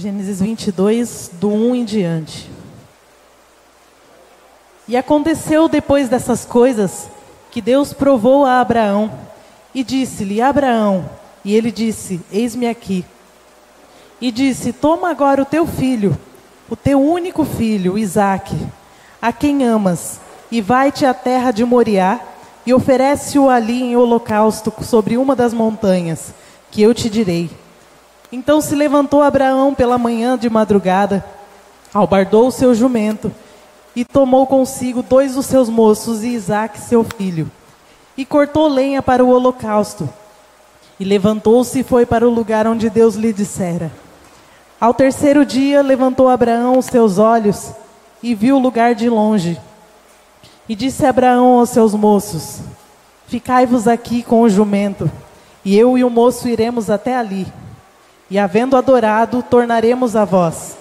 Gênesis 22, do 1 em diante. E aconteceu depois dessas coisas que Deus provou a Abraão e disse-lhe: Abraão, e ele disse: Eis-me aqui. E disse: Toma agora o teu filho, o teu único filho, Isaque, a quem amas, e vai-te à terra de Moriá e oferece-o ali em holocausto sobre uma das montanhas, que eu te direi. Então se levantou Abraão pela manhã de madrugada, albardou o seu jumento e tomou consigo dois dos seus moços e Isaque, seu filho, e cortou lenha para o holocausto. E levantou-se e foi para o lugar onde Deus lhe dissera. Ao terceiro dia levantou Abraão os seus olhos e viu o lugar de longe. E disse Abraão aos seus moços: Ficai-vos aqui com o jumento, e eu e o moço iremos até ali. E havendo adorado, tornaremos a vós.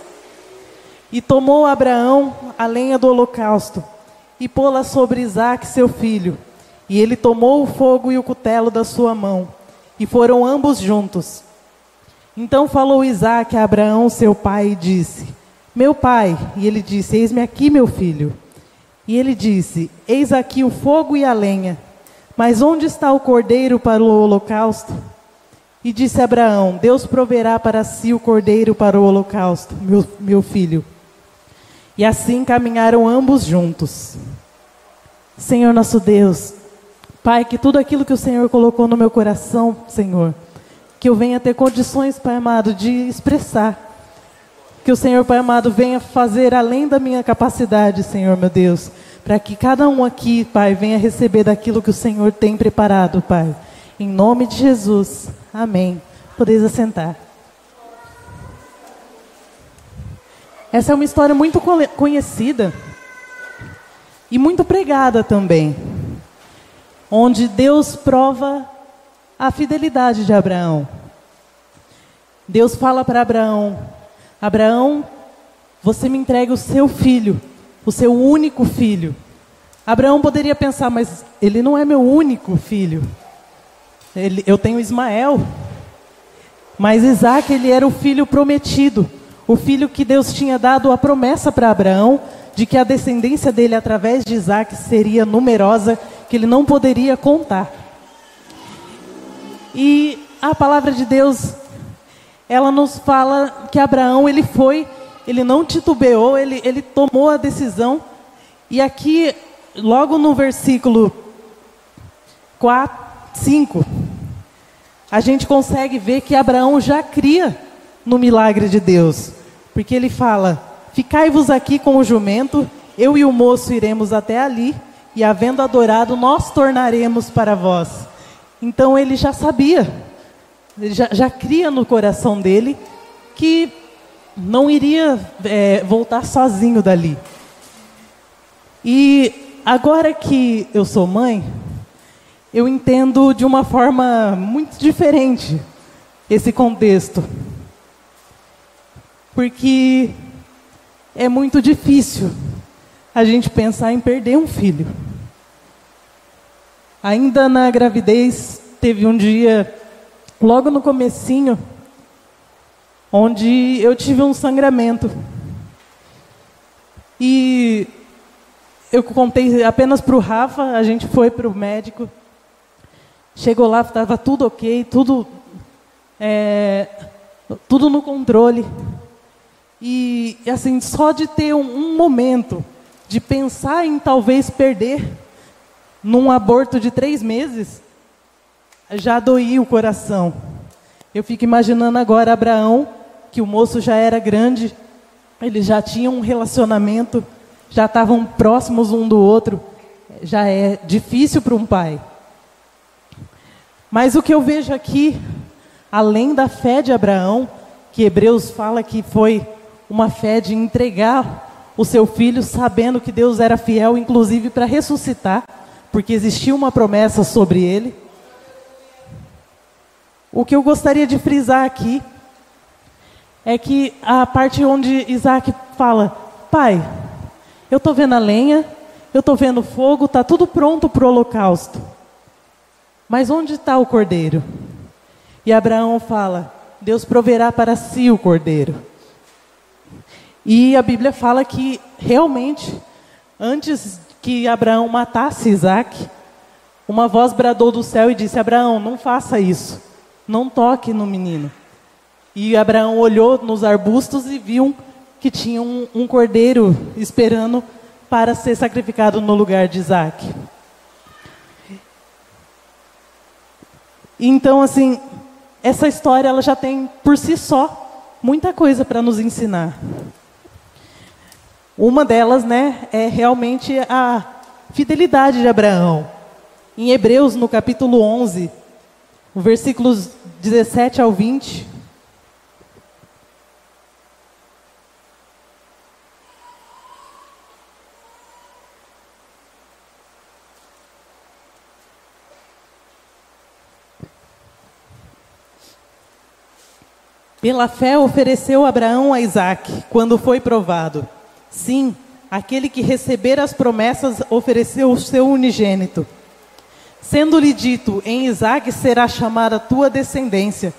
E tomou Abraão a lenha do holocausto, e pô-la sobre Isaque, seu filho. E ele tomou o fogo e o cutelo da sua mão, e foram ambos juntos. Então falou Isaque a Abraão, seu pai, e disse: Meu pai. E ele disse: Eis-me aqui, meu filho. E ele disse: Eis aqui o fogo e a lenha, mas onde está o cordeiro para o holocausto? E disse Abraão: Deus proverá para si o cordeiro para o holocausto, meu, meu filho. E assim caminharam ambos juntos. Senhor nosso Deus, Pai, que tudo aquilo que o Senhor colocou no meu coração, Senhor, que eu venha ter condições, Pai amado, de expressar que o Senhor, Pai amado, venha fazer além da minha capacidade, Senhor, meu Deus. Para que cada um aqui, Pai, venha receber daquilo que o Senhor tem preparado, Pai. Em nome de Jesus. Amém. Podeis assentar. Essa é uma história muito conhecida e muito pregada também, onde Deus prova a fidelidade de Abraão. Deus fala para Abraão: Abraão, você me entrega o seu filho, o seu único filho. Abraão poderia pensar, mas ele não é meu único filho. Ele, eu tenho Ismael. Mas Isaac, ele era o filho prometido. O filho que Deus tinha dado a promessa para Abraão de que a descendência dele através de Isaac seria numerosa, que ele não poderia contar. E a palavra de Deus ela nos fala que Abraão ele foi, ele não titubeou, ele, ele tomou a decisão. E aqui, logo no versículo 4, 5, a gente consegue ver que Abraão já cria no milagre de Deus. Porque ele fala: Ficai-vos aqui com o jumento, eu e o moço iremos até ali, e havendo adorado, nós tornaremos para vós. Então ele já sabia ele já, já cria no coração dele que não iria é, voltar sozinho dali. E agora que eu sou mãe, eu entendo de uma forma muito diferente esse contexto. Porque é muito difícil a gente pensar em perder um filho. Ainda na gravidez, teve um dia logo no comecinho, onde eu tive um sangramento. E eu contei apenas para o Rafa, a gente foi para o médico. Chegou lá, estava tudo ok, tudo, é, tudo no controle. E assim, só de ter um, um momento de pensar em talvez perder num aborto de três meses, já doía o coração. Eu fico imaginando agora Abraão, que o moço já era grande, eles já tinham um relacionamento, já estavam próximos um do outro. Já é difícil para um pai. Mas o que eu vejo aqui, além da fé de Abraão, que Hebreus fala que foi uma fé de entregar o seu filho, sabendo que Deus era fiel, inclusive para ressuscitar, porque existia uma promessa sobre ele. O que eu gostaria de frisar aqui é que a parte onde Isaac fala: Pai, eu estou vendo a lenha, eu estou vendo o fogo, está tudo pronto para o holocausto. Mas onde está o cordeiro? E Abraão fala: Deus proverá para si o cordeiro. E a Bíblia fala que realmente, antes que Abraão matasse Isaac, uma voz bradou do céu e disse: Abraão, não faça isso, não toque no menino. E Abraão olhou nos arbustos e viu que tinha um, um cordeiro esperando para ser sacrificado no lugar de Isaac. Então, assim, essa história ela já tem por si só muita coisa para nos ensinar. Uma delas, né, é realmente a fidelidade de Abraão. Em Hebreus, no capítulo 11, versículos 17 ao 20, Pela fé ofereceu Abraão a Isaac, quando foi provado. Sim, aquele que receber as promessas ofereceu o seu unigênito. Sendo-lhe dito, em Isaac será chamada tua descendência,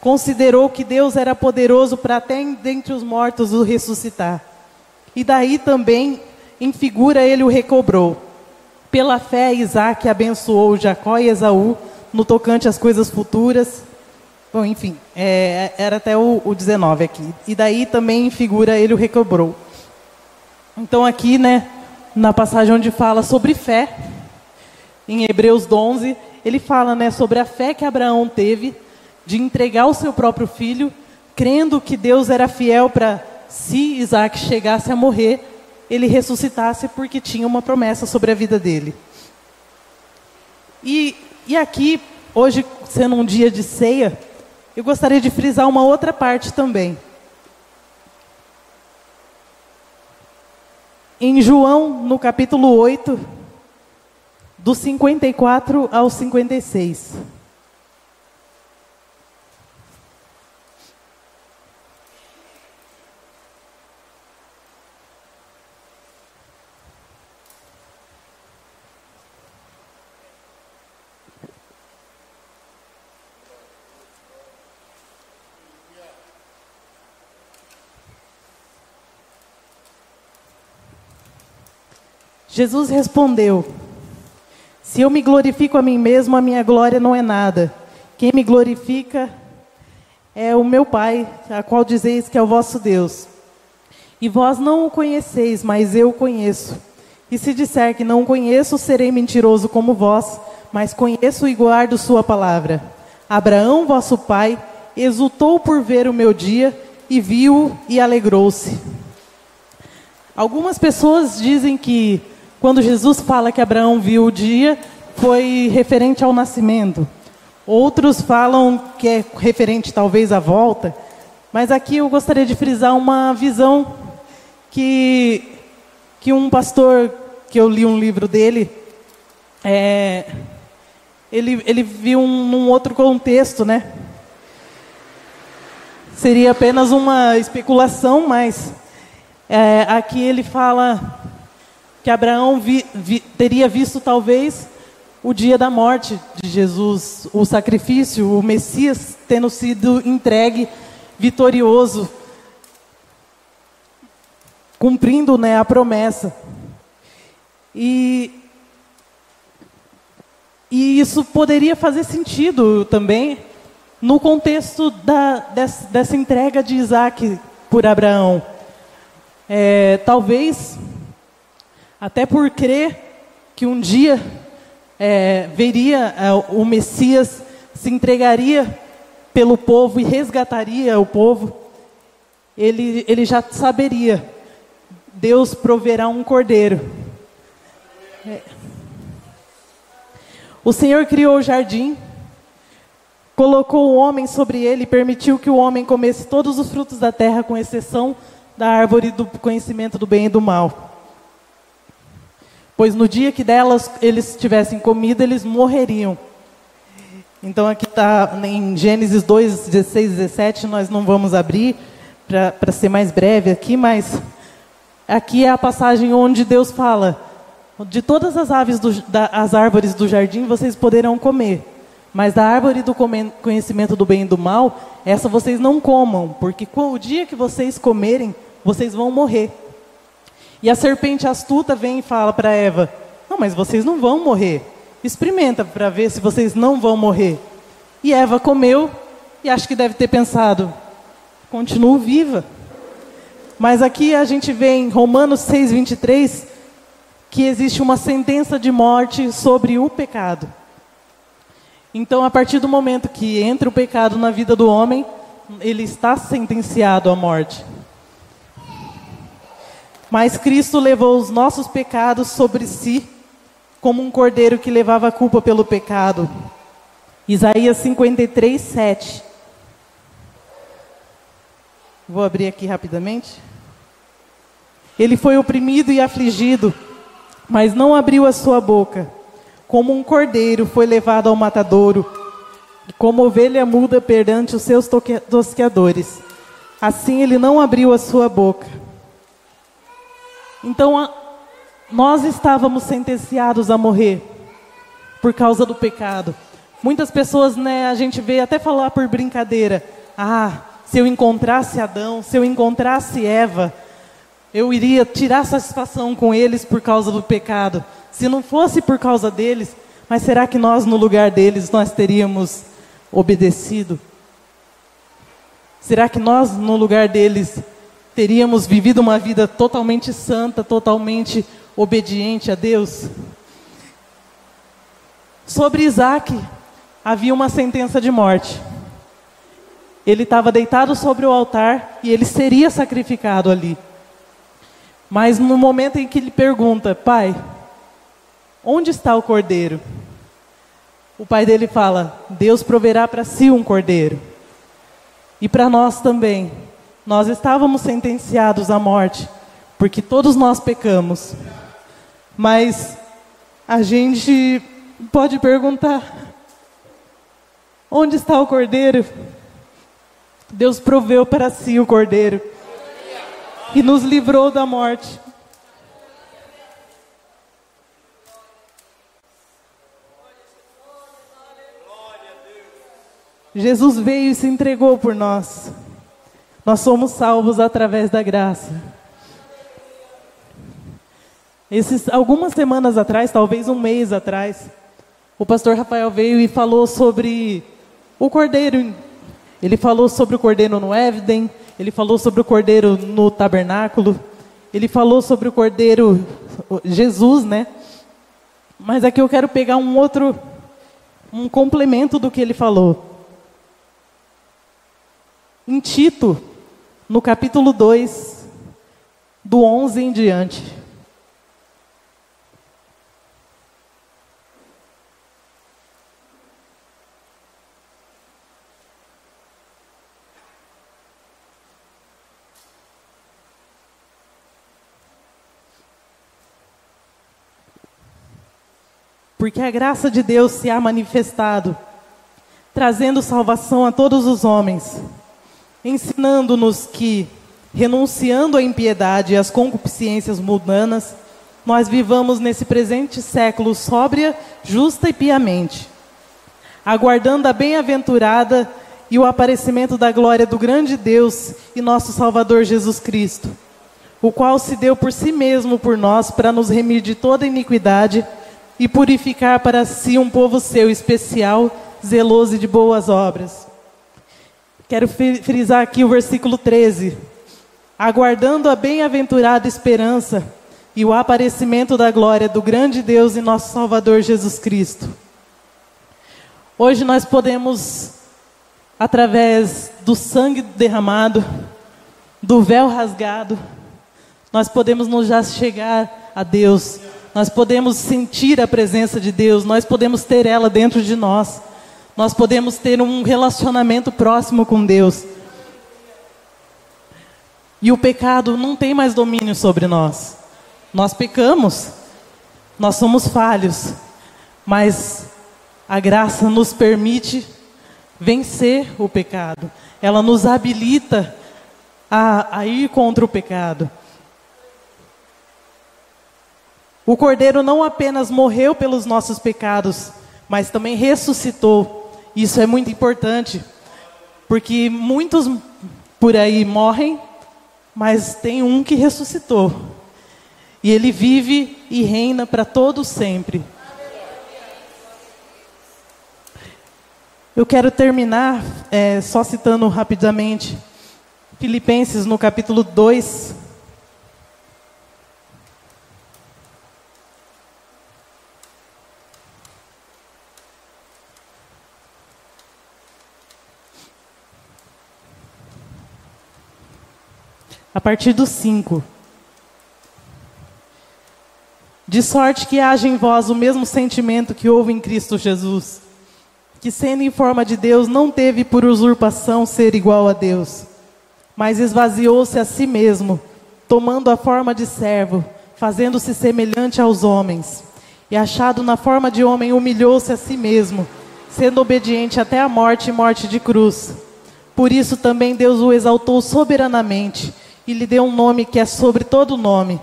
considerou que Deus era poderoso para até dentre os mortos o ressuscitar. E daí também, em figura, ele o recobrou. Pela fé, Isaac abençoou Jacó e Esaú no tocante às coisas futuras Bom, enfim, é, era até o, o 19 aqui. E daí também figura ele o recobrou. Então aqui, né, na passagem onde fala sobre fé, em Hebreus 11, ele fala, né, sobre a fé que Abraão teve de entregar o seu próprio filho, crendo que Deus era fiel para, se Isaac chegasse a morrer, ele ressuscitasse porque tinha uma promessa sobre a vida dele. E, e aqui, hoje sendo um dia de ceia, eu gostaria de frisar uma outra parte também. Em João, no capítulo 8, do 54 ao 56. Jesus respondeu: Se eu me glorifico a mim mesmo, a minha glória não é nada. Quem me glorifica é o meu Pai, a qual dizeis que é o vosso Deus. E vós não o conheceis, mas eu o conheço. E se disser que não o conheço, serei mentiroso como vós, mas conheço e guardo sua palavra. Abraão, vosso pai, exultou por ver o meu dia e viu e alegrou-se. Algumas pessoas dizem que quando Jesus fala que Abraão viu o dia, foi referente ao nascimento. Outros falam que é referente talvez à volta. Mas aqui eu gostaria de frisar uma visão que, que um pastor, que eu li um livro dele, é, ele, ele viu um, num outro contexto, né? Seria apenas uma especulação, mas é, aqui ele fala que Abraão vi, vi, teria visto talvez o dia da morte de Jesus, o sacrifício, o Messias tendo sido entregue vitorioso, cumprindo né, a promessa. E, e isso poderia fazer sentido também no contexto da, dessa, dessa entrega de Isaac por Abraão. É, talvez até por crer que um dia é, veria é, o Messias se entregaria pelo povo e resgataria o povo, ele, ele já saberia. Deus proverá um cordeiro. É. O Senhor criou o jardim, colocou o homem sobre ele e permitiu que o homem comesse todos os frutos da terra, com exceção da árvore do conhecimento do bem e do mal. Pois no dia que delas eles tivessem comida, eles morreriam. Então aqui está em Gênesis 2, 16, 17, nós não vamos abrir para ser mais breve aqui, mas aqui é a passagem onde Deus fala: de todas as aves do, da, as árvores do jardim vocês poderão comer, mas da árvore do conhecimento do bem e do mal, essa vocês não comam, porque o dia que vocês comerem, vocês vão morrer. E a serpente astuta vem e fala para Eva: Não, mas vocês não vão morrer. Experimenta para ver se vocês não vão morrer. E Eva comeu e acho que deve ter pensado: Continuo viva. Mas aqui a gente vê em Romanos 6:23 que existe uma sentença de morte sobre o pecado. Então, a partir do momento que entra o pecado na vida do homem, ele está sentenciado à morte. Mas Cristo levou os nossos pecados sobre si, como um cordeiro que levava a culpa pelo pecado. Isaías 53, 7. Vou abrir aqui rapidamente. Ele foi oprimido e afligido, mas não abriu a sua boca. Como um cordeiro foi levado ao matadouro, e como ovelha muda perante os seus tosqueadores. Assim ele não abriu a sua boca. Então nós estávamos sentenciados a morrer por causa do pecado. Muitas pessoas, né, a gente vê até falar por brincadeira: "Ah, se eu encontrasse Adão, se eu encontrasse Eva, eu iria tirar satisfação com eles por causa do pecado. Se não fosse por causa deles, mas será que nós no lugar deles nós teríamos obedecido? Será que nós no lugar deles teríamos vivido uma vida totalmente santa, totalmente obediente a Deus? Sobre Isaac, havia uma sentença de morte. Ele estava deitado sobre o altar e ele seria sacrificado ali. Mas no momento em que ele pergunta, pai, Onde está o cordeiro? O pai dele fala: Deus proverá para si um cordeiro. E para nós também. Nós estávamos sentenciados à morte, porque todos nós pecamos. Mas a gente pode perguntar: onde está o cordeiro? Deus proveu para si o cordeiro e nos livrou da morte. Jesus veio e se entregou por nós. Nós somos salvos através da graça. Esses, algumas semanas atrás, talvez um mês atrás, o pastor Rafael veio e falou sobre o cordeiro. Ele falou sobre o cordeiro no Evden, ele falou sobre o cordeiro no tabernáculo, ele falou sobre o cordeiro Jesus, né? Mas aqui eu quero pegar um outro, um complemento do que ele falou. Em Tito, no capítulo 2, do 11 em diante. Porque a graça de Deus se há manifestado, trazendo salvação a todos os homens ensinando-nos que, renunciando à impiedade e às concupiscências mundanas, nós vivamos nesse presente século sóbria, justa e piamente, aguardando a bem-aventurada e o aparecimento da glória do grande Deus e nosso Salvador Jesus Cristo, o qual se deu por si mesmo por nós para nos remir de toda iniquidade e purificar para si um povo seu especial, zeloso e de boas obras. Quero frisar aqui o versículo 13. Aguardando a bem-aventurada esperança e o aparecimento da glória do grande Deus e nosso Salvador Jesus Cristo. Hoje nós podemos, através do sangue derramado, do véu rasgado, nós podemos nos já chegar a Deus, nós podemos sentir a presença de Deus, nós podemos ter ela dentro de nós nós podemos ter um relacionamento próximo com Deus. E o pecado não tem mais domínio sobre nós. Nós pecamos, nós somos falhos, mas a graça nos permite vencer o pecado. Ela nos habilita a, a ir contra o pecado. O Cordeiro não apenas morreu pelos nossos pecados, mas também ressuscitou isso é muito importante, porque muitos por aí morrem mas tem um que ressuscitou. E ele vive e reina para todos sempre. Eu quero terminar é, só citando rapidamente Filipenses no capítulo 2. Partir do 5. De sorte que haja em vós o mesmo sentimento que houve em Cristo Jesus que, sendo em forma de Deus, não teve por usurpação ser igual a Deus, mas esvaziou-se a si mesmo, tomando a forma de servo, fazendo-se semelhante aos homens. E achado na forma de homem, humilhou-se a si mesmo, sendo obediente até a morte e morte de cruz. Por isso também Deus o exaltou soberanamente e lhe deu um nome que é sobre todo nome,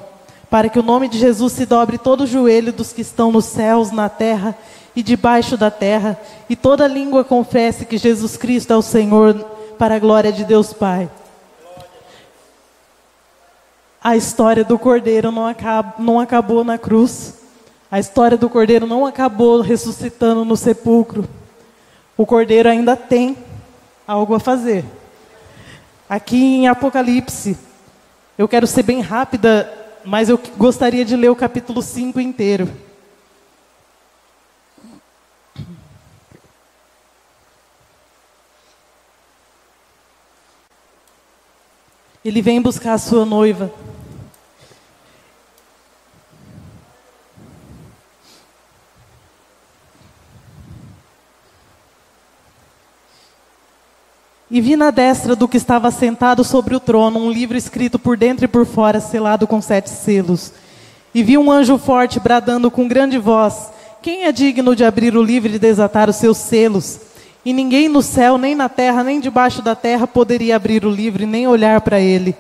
para que o nome de Jesus se dobre todo o joelho dos que estão nos céus, na terra e debaixo da terra, e toda língua confesse que Jesus Cristo é o Senhor, para a glória de Deus Pai. A história do Cordeiro não, acaba, não acabou na cruz. A história do Cordeiro não acabou ressuscitando no sepulcro. O Cordeiro ainda tem algo a fazer. Aqui em Apocalipse, eu quero ser bem rápida, mas eu gostaria de ler o capítulo 5 inteiro. Ele vem buscar a sua noiva. E vi na destra do que estava sentado sobre o trono um livro escrito por dentro e por fora, selado com sete selos. E vi um anjo forte bradando com grande voz: Quem é digno de abrir o livro e desatar os seus selos? E ninguém no céu, nem na terra, nem debaixo da terra poderia abrir o livro e nem olhar para ele.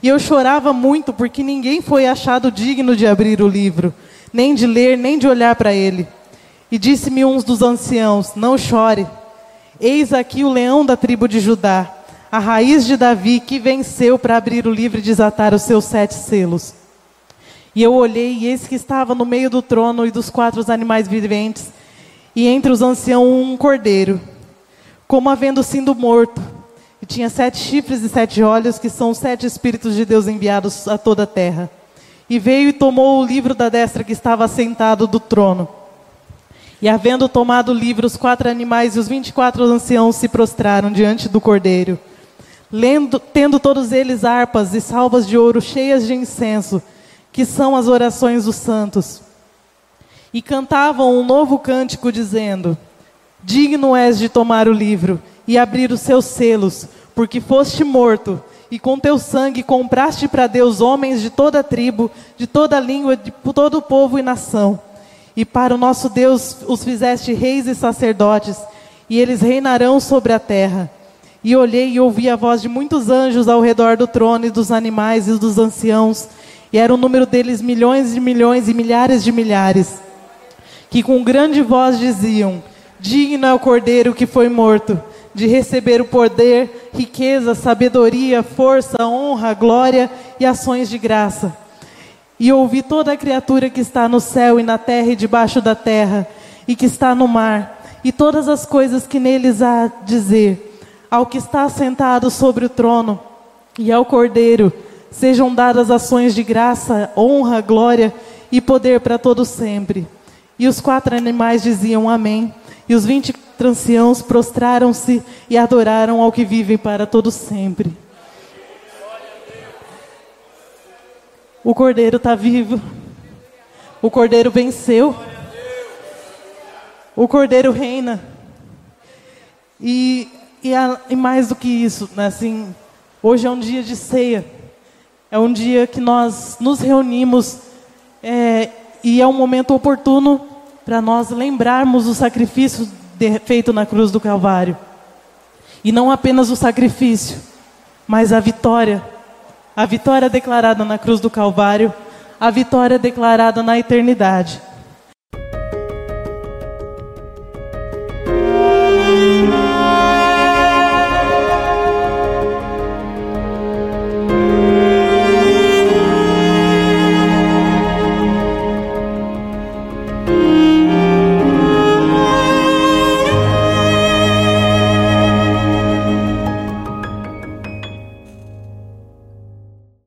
E eu chorava muito porque ninguém foi achado digno de abrir o livro, nem de ler, nem de olhar para ele. E disse-me um dos anciãos: Não chore. Eis aqui o leão da tribo de Judá, a raiz de Davi, que venceu para abrir o livro e desatar os seus sete selos. E eu olhei, e eis que estava no meio do trono e dos quatro animais viventes, e entre os anciãos um cordeiro como havendo sido morto. E tinha sete chifres e sete olhos, que são os sete Espíritos de Deus enviados a toda a terra. E veio e tomou o livro da destra que estava sentado do trono. E havendo tomado o livro, os quatro animais e os vinte e quatro anciãos se prostraram diante do cordeiro, lendo, tendo todos eles harpas e salvas de ouro cheias de incenso, que são as orações dos santos. E cantavam um novo cântico, dizendo: Digno és de tomar o livro e abrir os seus selos, porque foste morto, e com teu sangue compraste para Deus homens de toda tribo, de toda língua, de todo povo e nação. E para o nosso Deus os fizeste reis e sacerdotes, e eles reinarão sobre a terra. E olhei e ouvi a voz de muitos anjos ao redor do trono e dos animais e dos anciãos, e era o número deles milhões de milhões e milhares de milhares, que com grande voz diziam: Digno é o cordeiro que foi morto de receber o poder, riqueza, sabedoria, força, honra, glória e ações de graça. E ouvi toda a criatura que está no céu e na terra e debaixo da terra, e que está no mar, e todas as coisas que neles há dizer, ao que está sentado sobre o trono e ao cordeiro, sejam dadas ações de graça, honra, glória e poder para todos sempre. E os quatro animais diziam amém. E os vinte anciãos prostraram-se e adoraram ao que vive para todo sempre. O Cordeiro está vivo. O Cordeiro venceu. O Cordeiro reina. E, e, a, e mais do que isso, né, assim, hoje é um dia de ceia. É um dia que nós nos reunimos é, e é um momento oportuno para nós lembrarmos o sacrifício de, feito na cruz do Calvário. E não apenas o sacrifício, mas a vitória. A vitória declarada na cruz do Calvário, a vitória declarada na eternidade.